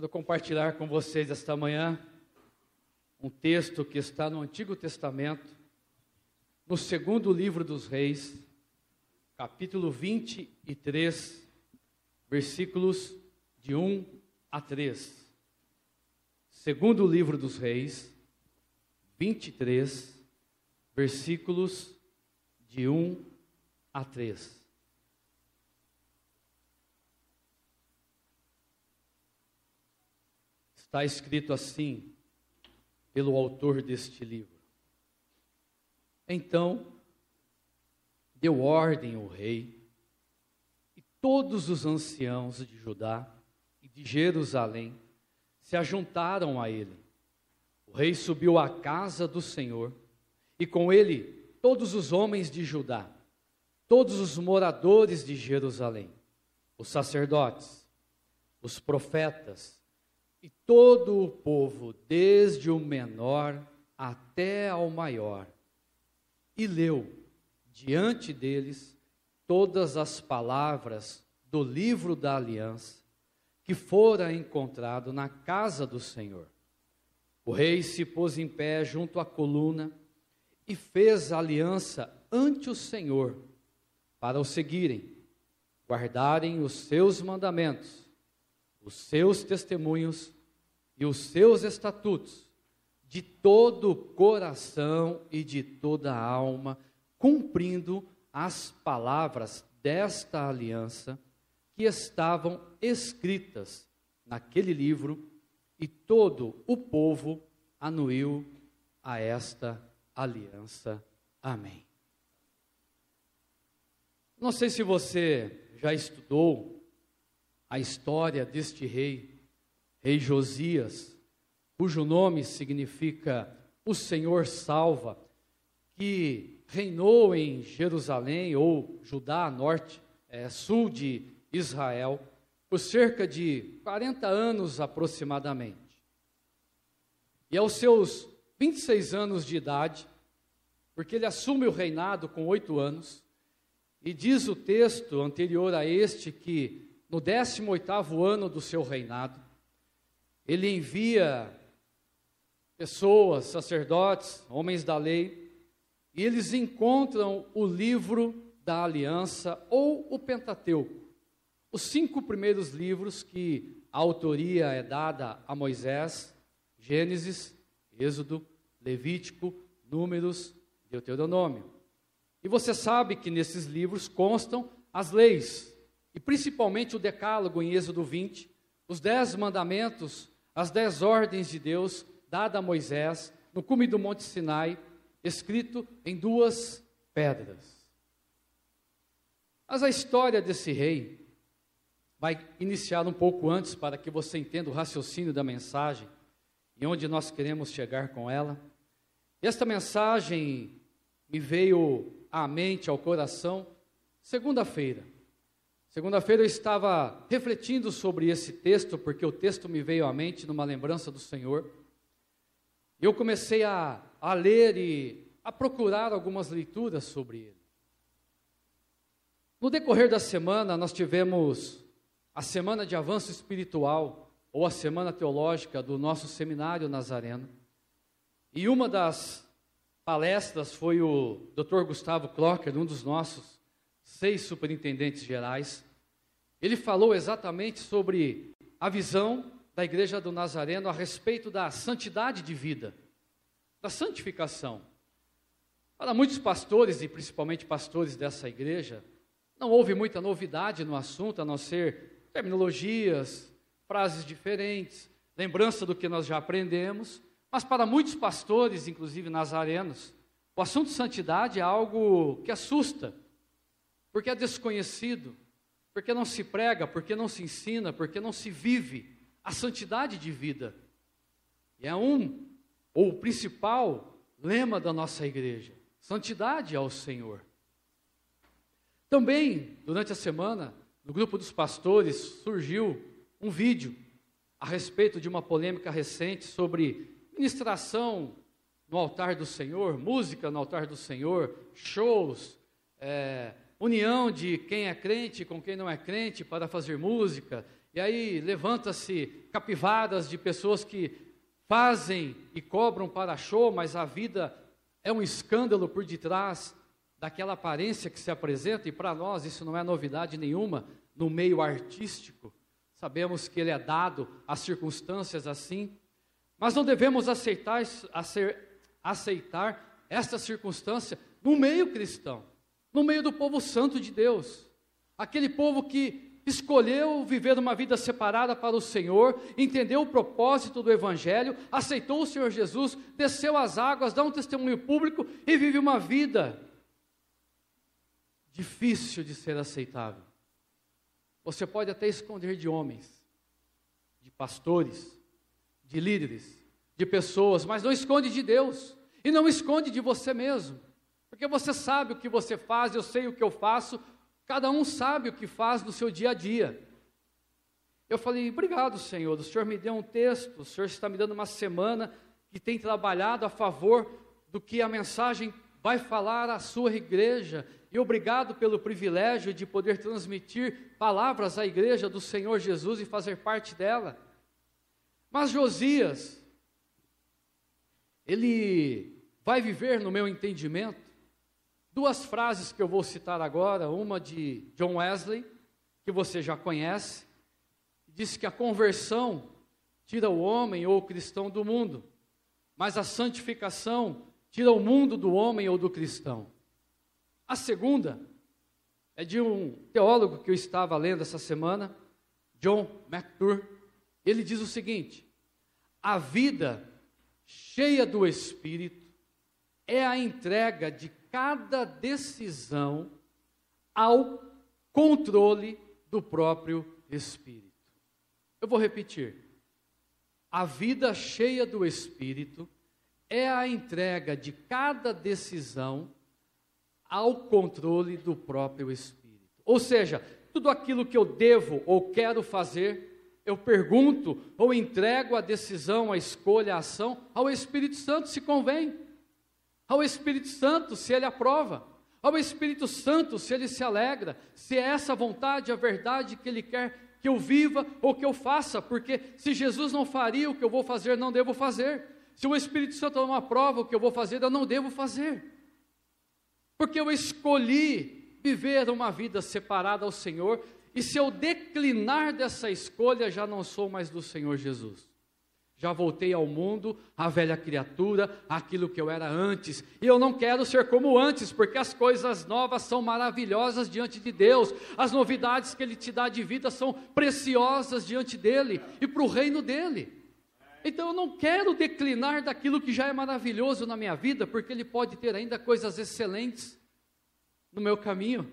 Quero compartilhar com vocês esta manhã um texto que está no Antigo Testamento, no segundo livro dos Reis, capítulo 23, versículos de 1 a 3. Segundo livro dos Reis, 23, versículos de 1 a 3. Está escrito assim, pelo autor deste livro. Então, deu ordem o rei, e todos os anciãos de Judá e de Jerusalém se ajuntaram a ele. O rei subiu à casa do Senhor, e com ele todos os homens de Judá, todos os moradores de Jerusalém, os sacerdotes, os profetas, e todo o povo, desde o menor até ao maior, e leu diante deles todas as palavras do livro da aliança que fora encontrado na casa do Senhor. O rei se pôs em pé junto à coluna e fez aliança ante o Senhor para o seguirem, guardarem os seus mandamentos os seus testemunhos e os seus estatutos de todo o coração e de toda a alma, cumprindo as palavras desta aliança que estavam escritas naquele livro, e todo o povo anuiu a esta aliança. Amém. Não sei se você já estudou a história deste rei, rei Josias, cujo nome significa o Senhor salva, que reinou em Jerusalém ou Judá, norte, é, sul de Israel, por cerca de 40 anos aproximadamente. E aos seus 26 anos de idade, porque ele assume o reinado com oito anos, e diz o texto anterior a este que no 18º ano do seu reinado, ele envia pessoas, sacerdotes, homens da lei, e eles encontram o livro da aliança ou o Pentateuco, os cinco primeiros livros que a autoria é dada a Moisés, Gênesis, Êxodo, Levítico, Números, Deuteronômio. E você sabe que nesses livros constam as leis, e principalmente o Decálogo em Êxodo 20, os dez mandamentos, as dez ordens de Deus dada a Moisés no cume do Monte Sinai, escrito em duas pedras. Mas a história desse rei vai iniciar um pouco antes para que você entenda o raciocínio da mensagem e onde nós queremos chegar com ela. Esta mensagem me veio à mente, ao coração, segunda-feira. Segunda-feira eu estava refletindo sobre esse texto, porque o texto me veio à mente numa lembrança do Senhor. E eu comecei a, a ler e a procurar algumas leituras sobre ele. No decorrer da semana, nós tivemos a semana de avanço espiritual, ou a semana teológica do nosso seminário Nazareno. E uma das palestras foi o Dr. Gustavo Klocker, um dos nossos seis superintendentes gerais, ele falou exatamente sobre a visão da igreja do Nazareno a respeito da santidade de vida, da santificação. Para muitos pastores, e principalmente pastores dessa igreja, não houve muita novidade no assunto, a não ser terminologias, frases diferentes, lembrança do que nós já aprendemos, mas para muitos pastores, inclusive nazarenos, o assunto santidade é algo que assusta, porque é desconhecido, porque não se prega, porque não se ensina, porque não se vive a santidade de vida. E é um, ou o principal lema da nossa igreja: santidade ao Senhor. Também, durante a semana, no grupo dos pastores surgiu um vídeo a respeito de uma polêmica recente sobre ministração no altar do Senhor, música no altar do Senhor, shows, é, união de quem é crente com quem não é crente para fazer música, E aí levanta-se capivaras de pessoas que fazem e cobram para show, mas a vida é um escândalo por detrás daquela aparência que se apresenta, e para nós isso não é novidade nenhuma no meio artístico. Sabemos que ele é dado a circunstâncias assim, mas não devemos aceitar, aceitar esta circunstância no meio cristão, no meio do povo santo de Deus, aquele povo que escolheu viver uma vida separada para o Senhor, entendeu o propósito do Evangelho, aceitou o Senhor Jesus, desceu as águas, dá um testemunho público e vive uma vida difícil de ser aceitável. Você pode até esconder de homens, de pastores, de líderes, de pessoas, mas não esconde de Deus e não esconde de você mesmo, porque você sabe o que você faz, eu sei o que eu faço, cada um sabe o que faz no seu dia a dia. Eu falei, obrigado, Senhor, o Senhor me deu um texto, o Senhor está me dando uma semana que tem trabalhado a favor do que a mensagem vai falar à sua igreja, e obrigado pelo privilégio de poder transmitir palavras à igreja do Senhor Jesus e fazer parte dela. Mas Josias, ele vai viver, no meu entendimento, duas frases que eu vou citar agora, uma de John Wesley, que você já conhece, diz que a conversão tira o homem ou o cristão do mundo, mas a santificação tira o mundo do homem ou do cristão. A segunda é de um teólogo que eu estava lendo essa semana, John McTurk. Ele diz o seguinte: a vida cheia do Espírito é a entrega de cada decisão ao controle do próprio Espírito. Eu vou repetir. A vida cheia do Espírito é a entrega de cada decisão ao controle do próprio Espírito. Ou seja, tudo aquilo que eu devo ou quero fazer, eu pergunto ou entrego a decisão, a escolha, a ação ao Espírito Santo se convém, ao Espírito Santo se ele aprova, ao Espírito Santo se ele se alegra, se é essa vontade, a verdade que ele quer que eu viva ou que eu faça, porque se Jesus não faria o que eu vou fazer, não devo fazer. Se o Espírito Santo não aprova o que eu vou fazer, eu não devo fazer. Porque eu escolhi viver uma vida separada ao Senhor, e se eu declinar dessa escolha, já não sou mais do Senhor Jesus. Já voltei ao mundo, à velha criatura, aquilo que eu era antes. E eu não quero ser como antes, porque as coisas novas são maravilhosas diante de Deus. As novidades que Ele te dá de vida são preciosas diante dEle e para o reino dEle. Então eu não quero declinar daquilo que já é maravilhoso na minha vida, porque Ele pode ter ainda coisas excelentes no meu caminho,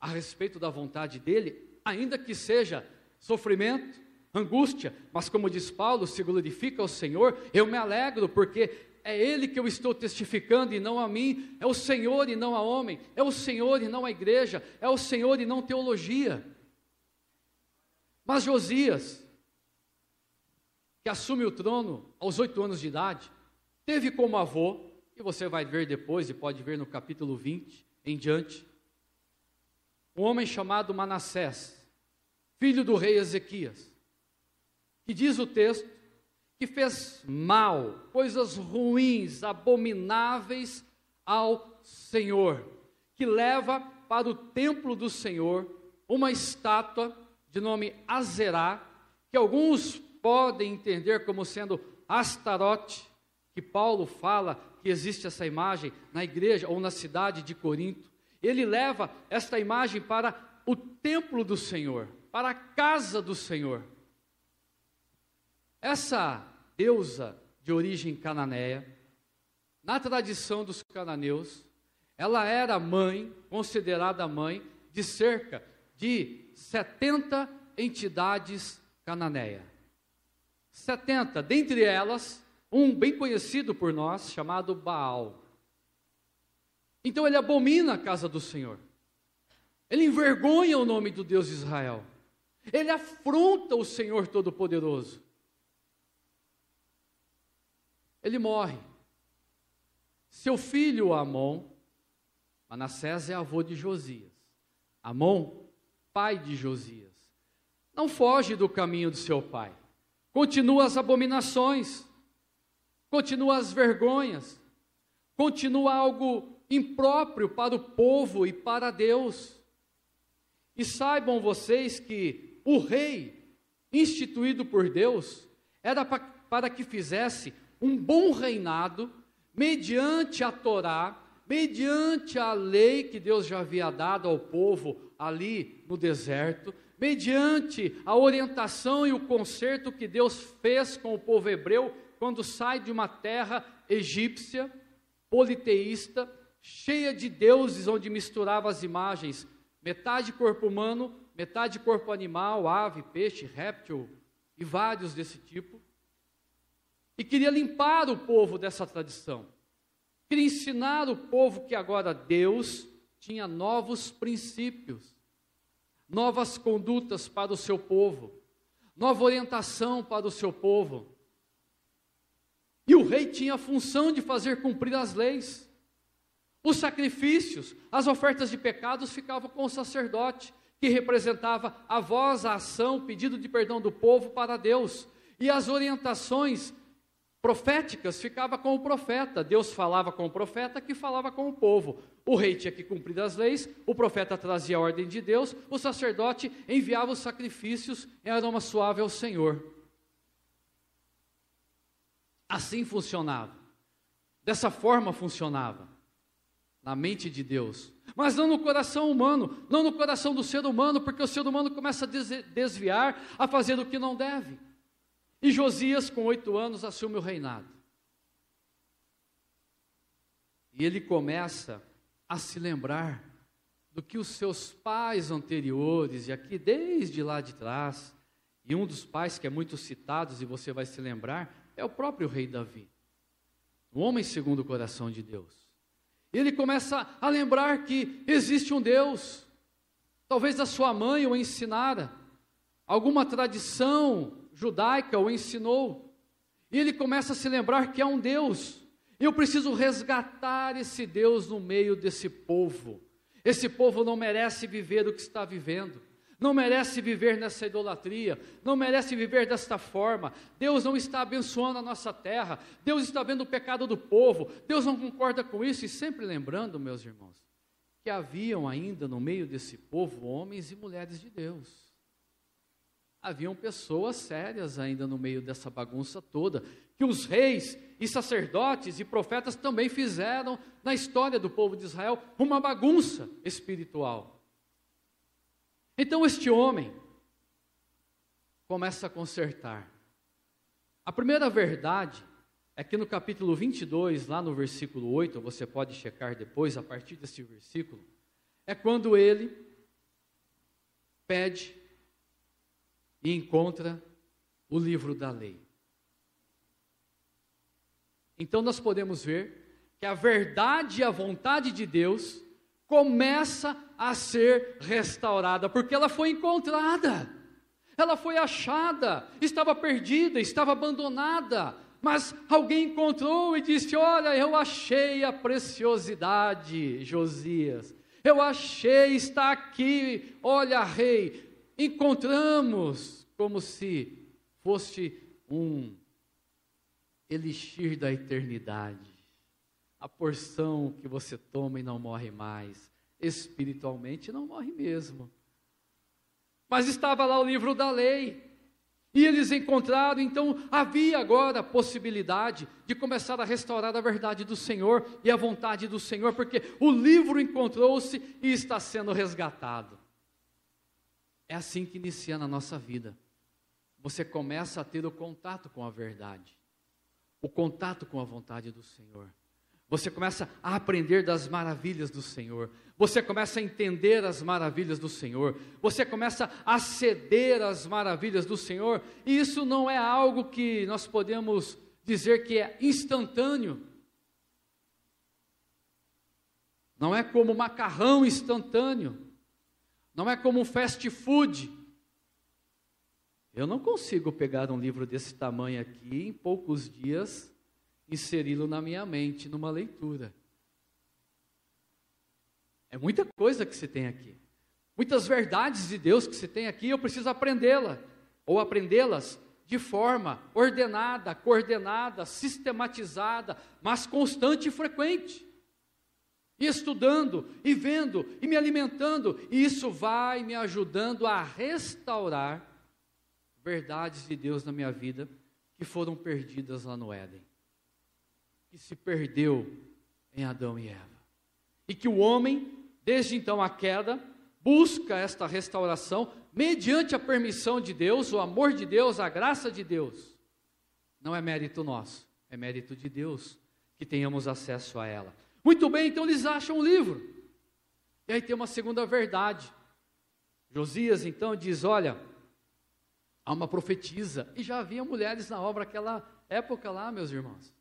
a respeito da vontade dEle, ainda que seja sofrimento, angústia, mas como diz Paulo, se glorifica ao Senhor, eu me alegro, porque é Ele que eu estou testificando e não a mim, é o Senhor e não a homem, é o Senhor e não a igreja, é o Senhor e não teologia. Mas Josias, que assume o trono aos oito anos de idade, teve como avô, e você vai ver depois, e pode ver no capítulo 20 em diante, um homem chamado Manassés, filho do rei Ezequias, que diz o texto que fez mal, coisas ruins, abomináveis ao Senhor, que leva para o templo do Senhor uma estátua de nome Azerá, que alguns podem entender como sendo Astarote, que Paulo fala que existe essa imagem na igreja ou na cidade de Corinto. Ele leva esta imagem para o templo do Senhor, para a casa do Senhor. Essa deusa de origem cananeia, na tradição dos cananeus, ela era mãe, considerada mãe, de cerca de 70 entidades cananeias. 70, dentre elas, um bem conhecido por nós, chamado Baal. Então ele abomina a casa do Senhor. Ele envergonha o nome do Deus de Israel. Ele afronta o Senhor Todo-Poderoso. Ele morre. Seu filho Amon, Manassés é avô de Josias. Amon, pai de Josias. não foge do caminho do seu pai. Continua as abominações, continua as vergonhas, continua algo impróprio para o povo e para Deus. E saibam vocês que o rei, instituído por Deus, era para que fizesse um bom reinado mediante a Torá, mediante a lei que Deus já havia dado ao povo ali no deserto, mediante a orientação e o conserto que Deus fez com o povo hebreu quando sai de uma terra egípcia, politeísta, cheia de deuses, onde misturava as imagens, metade corpo humano, metade corpo animal, ave, peixe, réptil e vários desse tipo. E queria limpar o povo dessa tradição. Queria ensinar o povo que agora Deus tinha novos princípios, novas condutas para o seu povo, nova orientação para o seu povo. E o rei tinha a função de fazer cumprir as leis. Os sacrifícios, as ofertas de pecados ficavam com o sacerdote, que representava a voz, a ação, o pedido de perdão do povo para Deus. E as orientações proféticas ficavam com o profeta. Deus falava com o profeta, que falava com o povo. O rei tinha que cumprir as leis, o profeta trazia a ordem de Deus, o sacerdote enviava os sacrifícios em aroma suave ao Senhor. Assim funcionava. Dessa forma funcionava na mente de Deus, mas não no coração humano, não no coração do ser humano, porque o ser humano começa a desviar, a fazer o que não deve. E Josias, com oito anos, assume o reinado. E ele começa a se lembrar do que os seus pais anteriores, e aqui desde lá de trás, e um dos pais que é muito citado, e você vai se lembrar, é o próprio rei Davi, o homem segundo o coração de Deus. Ele começa a lembrar que existe um Deus. Talvez a sua mãe o ensinara, alguma tradição judaica o ensinou. E ele começa a se lembrar que há um Deus. Eu preciso resgatar esse Deus no meio desse povo. Esse povo não merece viver o que está vivendo não merece viver nessa idolatria, não merece viver desta forma. Deus não está abençoando a nossa terra, Deus está vendo o pecado do povo, Deus não concorda com isso. E sempre lembrando, meus irmãos, que haviam ainda no meio desse povo homens e mulheres de Deus. Haviam pessoas sérias ainda no meio dessa bagunça toda, que os reis e sacerdotes e profetas também fizeram na história do povo de Israel uma bagunça espiritual. Então este homem começa a consertar. A primeira verdade é que no capítulo 22, lá no versículo 8, você pode checar depois, a partir desse versículo, é quando ele pede e encontra o livro da lei. Então nós podemos ver que a verdade e a vontade de Deus começa a ser restaurada, porque ela foi encontrada, ela foi achada, estava perdida, estava abandonada, mas alguém encontrou e disse: Olha, eu achei a preciosidade, Josias, eu achei, está aqui, olha, rei, encontramos, como se fosse um elixir da eternidade a porção que você toma e não morre mais. Espiritualmente não morre mesmo. Mas estava lá o livro da lei. E eles encontraram, então havia agora a possibilidade de começar a restaurar a verdade do Senhor e a vontade do Senhor, porque o livro encontrou-se e está sendo resgatado. É assim que inicia na nossa vida. Você começa a ter o contato com a verdade, o contato com a vontade do Senhor. Você começa a aprender das maravilhas do Senhor. Você começa a entender as maravilhas do Senhor. Você começa a ceder às maravilhas do Senhor. E isso não é algo que nós podemos dizer que é instantâneo. Não é como macarrão instantâneo. Não é como um fast food. Eu não consigo pegar um livro desse tamanho aqui em poucos dias inseri-lo na minha mente, numa leitura. É muita coisa que se tem aqui. Muitas verdades de Deus que se tem aqui, eu preciso aprendê-la ou aprendê-las de forma ordenada, coordenada, sistematizada, mas constante e frequente. E estudando, e vendo, e me alimentando, e isso vai me ajudando a restaurar verdades de Deus na minha vida que foram perdidas lá no Éden, que se perdeu em Adão e Eva. E que o homem, desde então a queda, busca esta restauração mediante a permissão de Deus, o amor de Deus, a graça de Deus. Não é mérito nosso, é mérito de Deus que tenhamos acesso a ela. Muito bem, então eles acham o livro. E aí tem uma segunda verdade. Josias então diz: Olha, há uma profetisa. E já havia mulheres na obra naquela época lá, meus irmãos.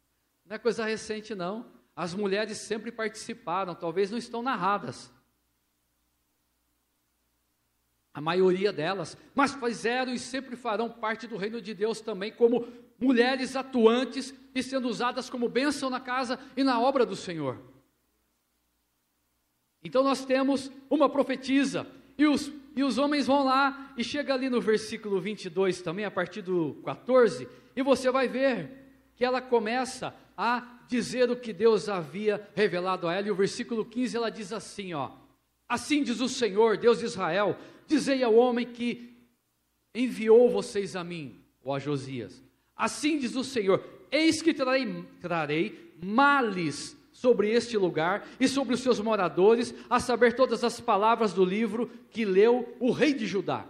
Não é coisa recente, não. As mulheres sempre participaram, talvez não estão narradas. A maioria delas, mas fizeram e sempre farão parte do reino de Deus também, como mulheres atuantes e sendo usadas como bênção na casa e na obra do Senhor. Então nós temos uma profetisa, e os, e os homens vão lá, e chega ali no versículo 22 também, a partir do 14, e você vai ver que ela começa a dizer o que Deus havia revelado a ela, e o versículo 15 ela diz assim: ó, assim diz o Senhor, Deus de Israel, dizei ao homem que enviou vocês a mim, ou a Josias, assim diz o Senhor, eis que trarei, trarei males sobre este lugar e sobre os seus moradores, a saber todas as palavras do livro que leu o rei de Judá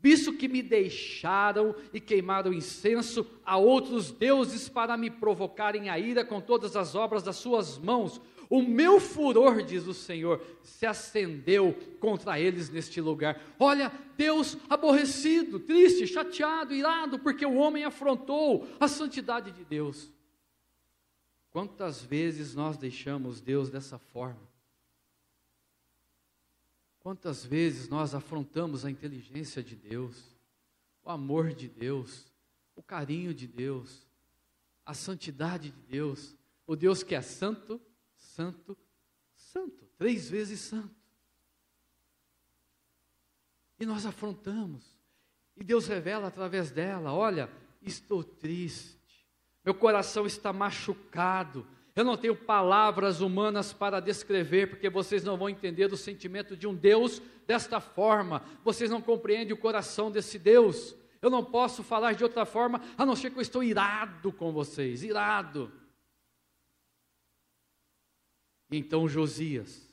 visto que me deixaram e queimaram incenso a outros deuses para me provocarem a ira com todas as obras das suas mãos. O meu furor, diz o Senhor, se acendeu contra eles neste lugar. Olha, Deus aborrecido, triste, chateado, irado, porque o homem afrontou a santidade de Deus. Quantas vezes nós deixamos Deus dessa forma? Quantas vezes nós afrontamos a inteligência de Deus, o amor de Deus, o carinho de Deus, a santidade de Deus, o Deus que é santo, santo, santo, três vezes santo. E nós afrontamos, e Deus revela através dela: olha, estou triste, meu coração está machucado, eu não tenho palavras humanas para descrever, porque vocês não vão entender o sentimento de um Deus desta forma. Vocês não compreendem o coração desse Deus. Eu não posso falar de outra forma, a não ser que eu estou irado com vocês, irado. E então Josias,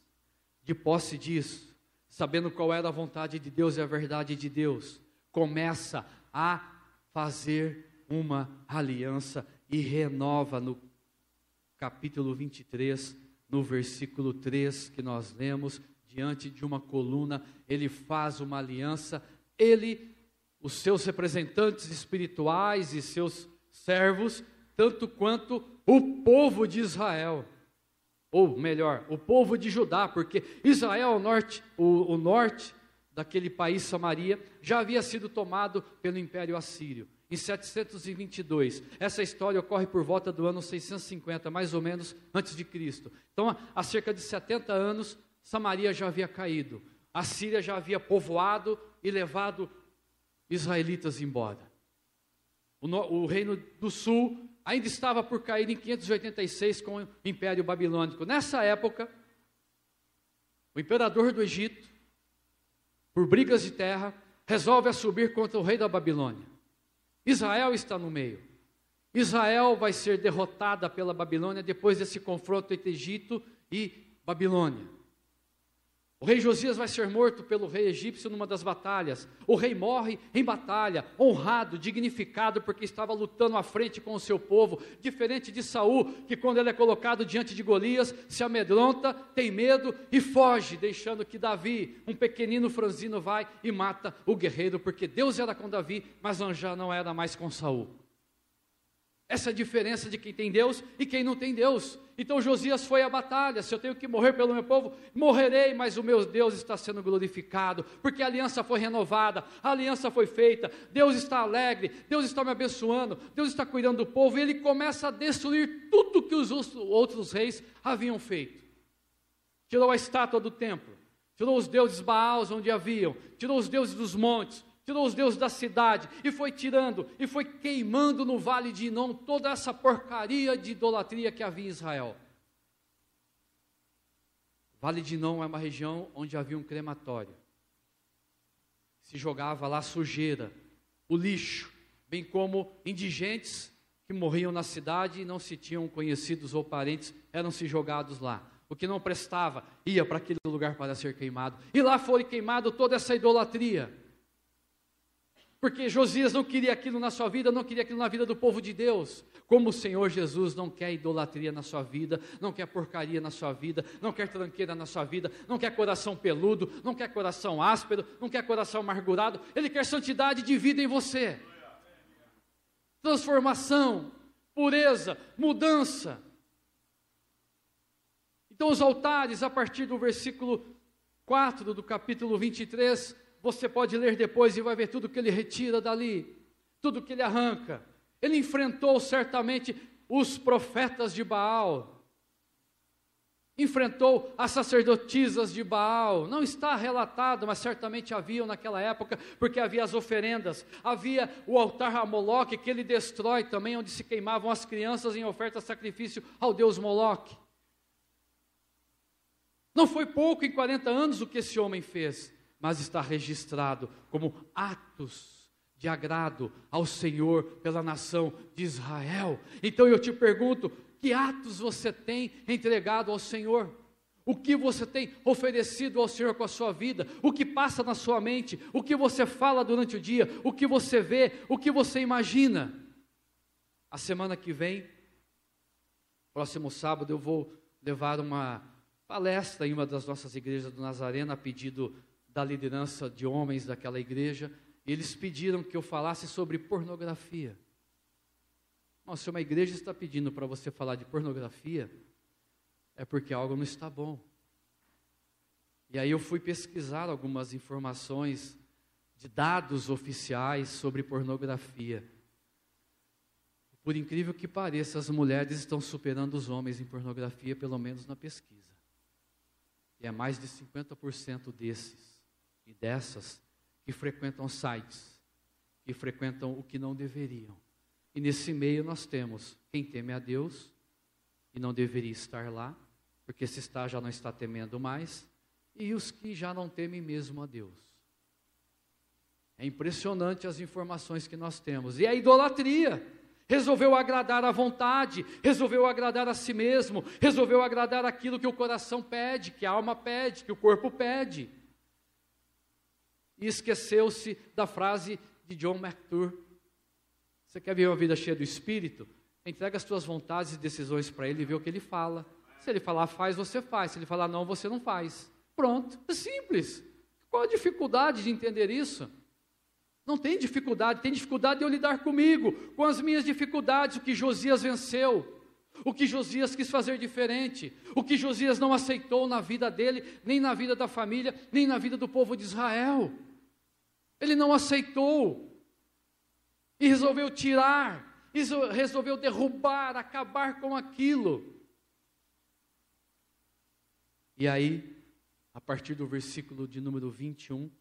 de posse disso, sabendo qual era a vontade de Deus e a verdade de Deus, começa a fazer uma aliança e renova no capítulo 23, no versículo 3 que nós lemos, diante de uma coluna, ele faz uma aliança, ele, os seus representantes espirituais e seus servos, tanto quanto o povo de Israel, ou melhor, o povo de Judá, porque Israel, o norte, o, o norte daquele país, Samaria, já havia sido tomado pelo Império Assírio em 722. Essa história ocorre por volta do ano 650, mais ou menos antes de Cristo. Então, há cerca de 70 anos, Samaria já havia caído. A Síria já havia povoado e levado israelitas embora. O, no, o reino do sul ainda estava por cair em 586 com o Império Babilônico. Nessa época, o imperador do Egito, por brigas de terra, resolve subir contra o rei da Babilônia. Israel está no meio. Israel vai ser derrotada pela Babilônia depois desse confronto entre Egito e Babilônia. O rei Josias vai ser morto pelo rei egípcio numa das batalhas. O rei morre em batalha, honrado, dignificado, porque estava lutando à frente com o seu povo, diferente de Saul, que quando ele é colocado diante de Golias, se amedronta, tem medo e foge, deixando que Davi, um pequenino franzino, vai e mata o guerreiro, porque Deus era com Davi, mas já não era mais com Saul. Essa diferença de quem tem Deus e quem não tem Deus. Então Josias foi à batalha. Se eu tenho que morrer pelo meu povo, morrerei, mas o meu Deus está sendo glorificado, porque a aliança foi renovada, a aliança foi feita. Deus está alegre, Deus está me abençoando, Deus está cuidando do povo, e ele começa a destruir tudo que os outros reis haviam feito. Tirou a estátua do templo, tirou os deuses Baals onde haviam, tirou os deuses dos montes, tirou os deuses da cidade e foi tirando e foi queimando no vale de Inom toda essa porcaria de idolatria que havia em Israel. Vale de Inom é uma região onde havia um crematório. Se jogava lá sujeira, o lixo, bem como indigentes que morriam na cidade e não se tinham conhecidos ou parentes, eram se jogados lá. O que não prestava ia para aquele lugar para ser queimado. E lá foi queimado toda essa idolatria. Porque Josias não queria aquilo na sua vida, não queria aquilo na vida do povo de Deus. Como o Senhor Jesus não quer idolatria na sua vida, não quer porcaria na sua vida, não quer tranqueira na sua vida, não quer coração peludo, não quer coração áspero, não quer coração amargurado, Ele quer santidade de vida em você transformação, pureza, mudança. Então, os altares, a partir do versículo 4 do capítulo 23, você pode ler depois e vai ver tudo que ele retira dali, tudo que ele arranca. Ele enfrentou certamente os profetas de Baal, enfrentou as sacerdotisas de Baal. Não está relatado, mas certamente haviam naquela época, porque havia as oferendas, havia o altar a Moloque que ele destrói também, onde se queimavam as crianças em oferta sacrifício ao deus Moloque. Não foi pouco em 40 anos o que esse homem fez, mas está registrado como atos de agrado ao Senhor pela nação de Israel. Então eu te pergunto, que atos você tem entregado ao Senhor? O que você tem oferecido ao Senhor com a sua vida? O que passa na sua mente? O que você fala durante o dia? O que você vê? O que você imagina? A semana que vem, próximo sábado, eu vou levar uma palestra em uma das nossas igrejas do Nazareno, a pedido da liderança de homens daquela igreja. Eles pediram que eu falasse sobre pornografia. Mas se uma igreja está pedindo para você falar de pornografia, é porque algo não está bom. E aí eu fui pesquisar algumas informações de dados oficiais sobre pornografia. Por incrível que pareça, as mulheres estão superando os homens em pornografia, pelo menos na pesquisa. E é mais de 50% desses e dessas que frequentam sites, que frequentam o que não deveriam. E nesse meio nós temos quem teme a Deus e não deveria estar lá, porque se está já não está temendo mais, e os que já não temem mesmo a Deus. É impressionante as informações que nós temos. E a idolatria. Resolveu agradar à vontade, resolveu agradar a si mesmo, resolveu agradar aquilo que o coração pede, que a alma pede, que o corpo pede. E esqueceu-se da frase de John McTurk, você quer ver uma vida cheia do Espírito? Entrega as tuas vontades e decisões para Ele e vê o que Ele fala. Se Ele falar faz, você faz. Se Ele falar não, você não faz. Pronto. É simples. Qual a dificuldade de entender isso? Não tem dificuldade, tem dificuldade de eu lidar comigo, com as minhas dificuldades, o que Josias venceu, o que Josias quis fazer diferente, o que Josias não aceitou na vida dele, nem na vida da família, nem na vida do povo de Israel. Ele não aceitou e resolveu tirar, resolveu derrubar, acabar com aquilo. E aí, a partir do versículo de número 21,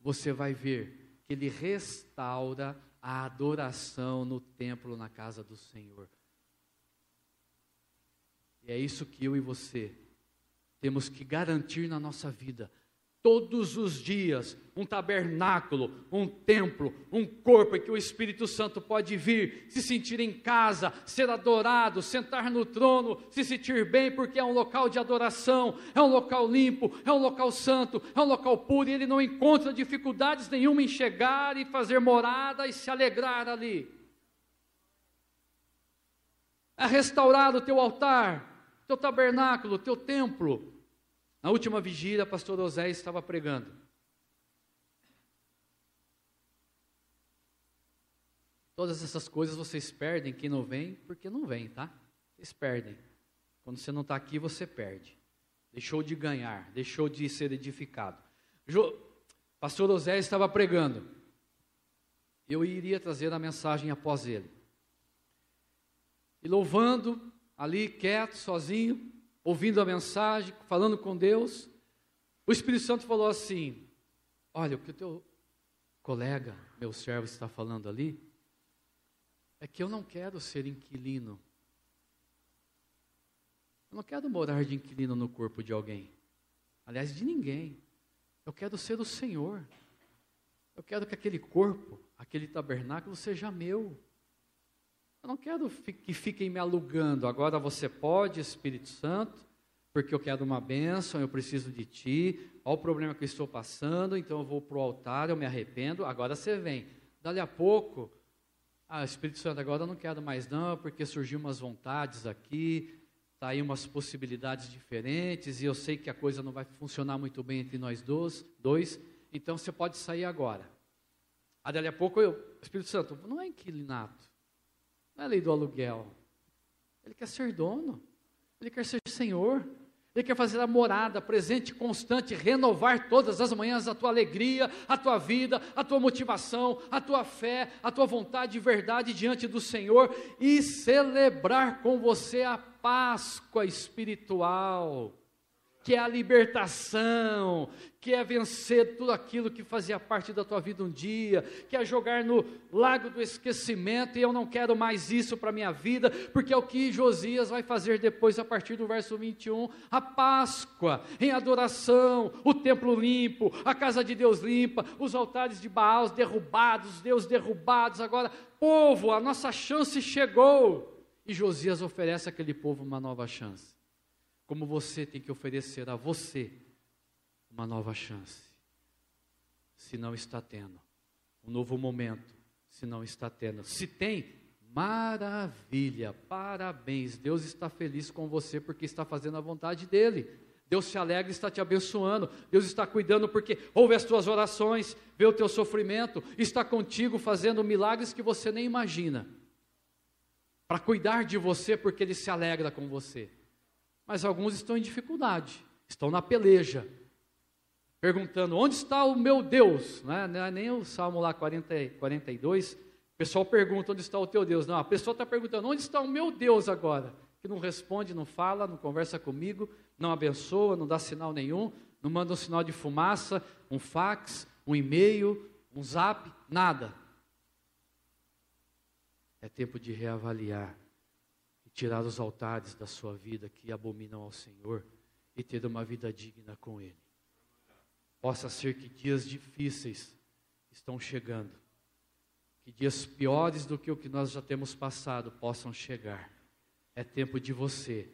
você vai ver que ele restaura a adoração no templo, na casa do Senhor. E é isso que eu e você temos que garantir na nossa vida todos os dias um tabernáculo, um templo, um corpo em que o Espírito Santo pode vir, se sentir em casa, ser adorado, sentar no trono, se sentir bem, porque é um local de adoração, é um local limpo, é um local santo, é um local puro, e ele não encontra dificuldades nenhuma em chegar e fazer morada e se alegrar ali. É restaurar o teu altar, teu tabernáculo, teu templo, na última vigília, pastor Osés estava pregando. Todas essas coisas vocês perdem, quem não vem, porque não vem, tá? Vocês perdem. Quando você não está aqui, você perde. Deixou de ganhar, deixou de ser edificado. Jo, pastor Osés estava pregando. Eu iria trazer a mensagem após ele. E louvando, ali quieto, sozinho, ouvindo a mensagem, falando com Deus. O Espírito Santo falou assim: Olha, o que o teu colega, meu servo, está falando ali, é que eu não quero ser inquilino. Eu não quero morar de inquilino no corpo de alguém. Aliás, de ninguém. Eu quero ser o Senhor. Eu quero que aquele corpo, aquele tabernáculo seja meu. Eu não quero que fiquem me alugando. Agora você pode, Espírito Santo, porque eu quero uma bênção, eu preciso de ti. Olha o problema que eu estou passando, então eu vou para o altar, eu me arrependo. Agora você vem. Dali a pouco, ah, Espírito Santo, agora eu não quero mais não, porque surgiu umas vontades aqui, tá aí umas possibilidades diferentes, e eu sei que a coisa não vai funcionar muito bem entre nós dois, dois então você pode sair agora. Ah, dali a pouco eu, Espírito Santo, não é inquilinato. Não é lei do aluguel. Ele quer ser dono. Ele quer ser senhor. Ele quer fazer a morada, presente constante, renovar todas as manhãs a tua alegria, a tua vida, a tua motivação, a tua fé, a tua vontade e verdade diante do Senhor e celebrar com você a Páscoa espiritual que é a libertação, que é vencer tudo aquilo que fazia parte da tua vida um dia, que é jogar no lago do esquecimento, e eu não quero mais isso para a minha vida, porque é o que Josias vai fazer depois, a partir do verso 21, a Páscoa, em adoração, o templo limpo, a casa de Deus limpa, os altares de Baal derrubados, Deus derrubados, agora, povo, a nossa chance chegou, e Josias oferece àquele povo uma nova chance como você tem que oferecer a você uma nova chance. Se não está tendo, um novo momento, se não está tendo. Se tem, maravilha, parabéns. Deus está feliz com você porque está fazendo a vontade dele. Deus se alegra e está te abençoando. Deus está cuidando porque ouve as tuas orações, vê o teu sofrimento, está contigo fazendo milagres que você nem imagina. Para cuidar de você porque ele se alegra com você mas alguns estão em dificuldade, estão na peleja, perguntando: onde está o meu Deus? Não é, não é nem o Salmo lá 40, 42. O pessoal pergunta: onde está o teu Deus? Não, a pessoa está perguntando: onde está o meu Deus agora? Que não responde, não fala, não conversa comigo, não abençoa, não dá sinal nenhum, não manda um sinal de fumaça, um fax, um e-mail, um zap, nada. É tempo de reavaliar tirar os altares da sua vida que abominam ao Senhor e ter uma vida digna com Ele. Possa ser que dias difíceis estão chegando, que dias piores do que o que nós já temos passado possam chegar. É tempo de você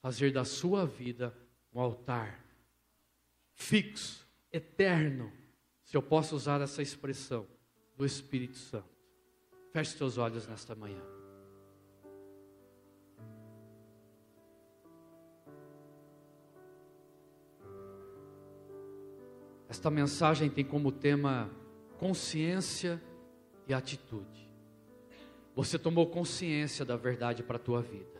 fazer da sua vida um altar fixo, eterno, se eu posso usar essa expressão, do Espírito Santo. Feche seus olhos nesta manhã. Esta mensagem tem como tema consciência e atitude. Você tomou consciência da verdade para a tua vida.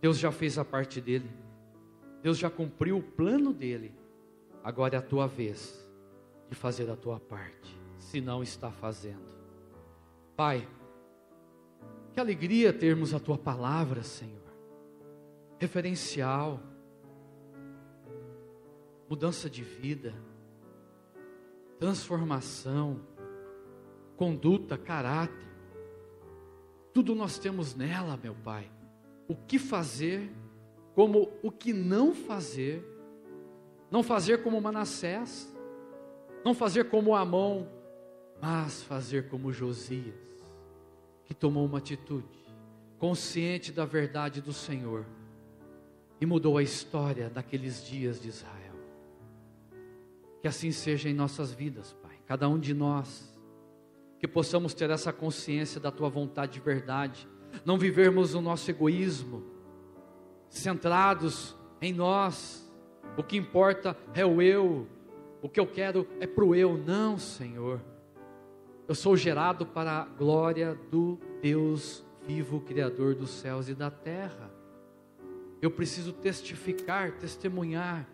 Deus já fez a parte dele. Deus já cumpriu o plano dele. Agora é a tua vez de fazer a tua parte, se não está fazendo. Pai, que alegria termos a tua palavra, Senhor. Referencial mudança de vida, transformação, conduta, caráter. Tudo nós temos nela, meu Pai. O que fazer, como o que não fazer. Não fazer como Manassés, não fazer como Amon, mas fazer como Josias, que tomou uma atitude, consciente da verdade do Senhor, e mudou a história daqueles dias de Israel. Que assim seja em nossas vidas, Pai, cada um de nós, que possamos ter essa consciência da tua vontade de verdade, não vivermos o nosso egoísmo, centrados em nós, o que importa é o eu, o que eu quero é para o eu, não, Senhor. Eu sou gerado para a glória do Deus vivo, Criador dos céus e da terra. Eu preciso testificar, testemunhar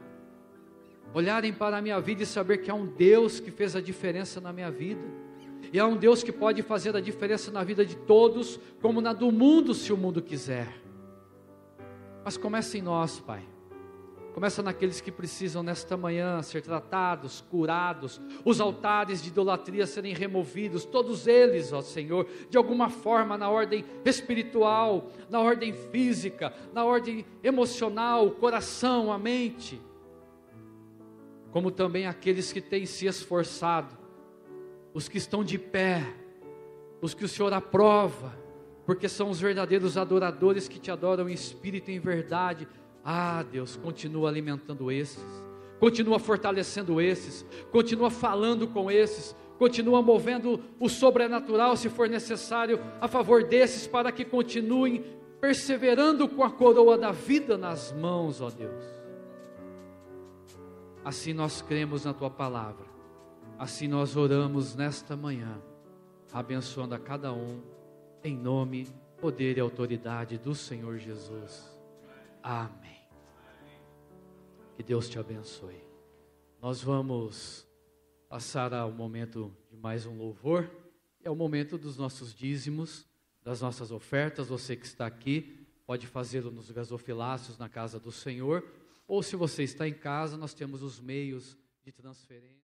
olharem para a minha vida e saber que há um Deus que fez a diferença na minha vida. E há um Deus que pode fazer a diferença na vida de todos, como na do mundo, se o mundo quiser. Mas comece em nós, Pai. Começa naqueles que precisam nesta manhã ser tratados, curados, os altares de idolatria serem removidos, todos eles, ó Senhor, de alguma forma na ordem espiritual, na ordem física, na ordem emocional, o coração, a mente. Como também aqueles que têm se esforçado, os que estão de pé, os que o Senhor aprova, porque são os verdadeiros adoradores que te adoram em espírito e em verdade ah, Deus, continua alimentando esses, continua fortalecendo esses, continua falando com esses, continua movendo o sobrenatural, se for necessário, a favor desses, para que continuem perseverando com a coroa da vida nas mãos, ó Deus. Assim nós cremos na tua palavra, assim nós oramos nesta manhã, abençoando a cada um, em nome, poder e autoridade do Senhor Jesus. Amém. Que Deus te abençoe. Nós vamos passar ao momento de mais um louvor. É o momento dos nossos dízimos, das nossas ofertas. Você que está aqui pode fazê-lo nos gasofilácios na casa do Senhor. Ou se você está em casa, nós temos os meios de transferência.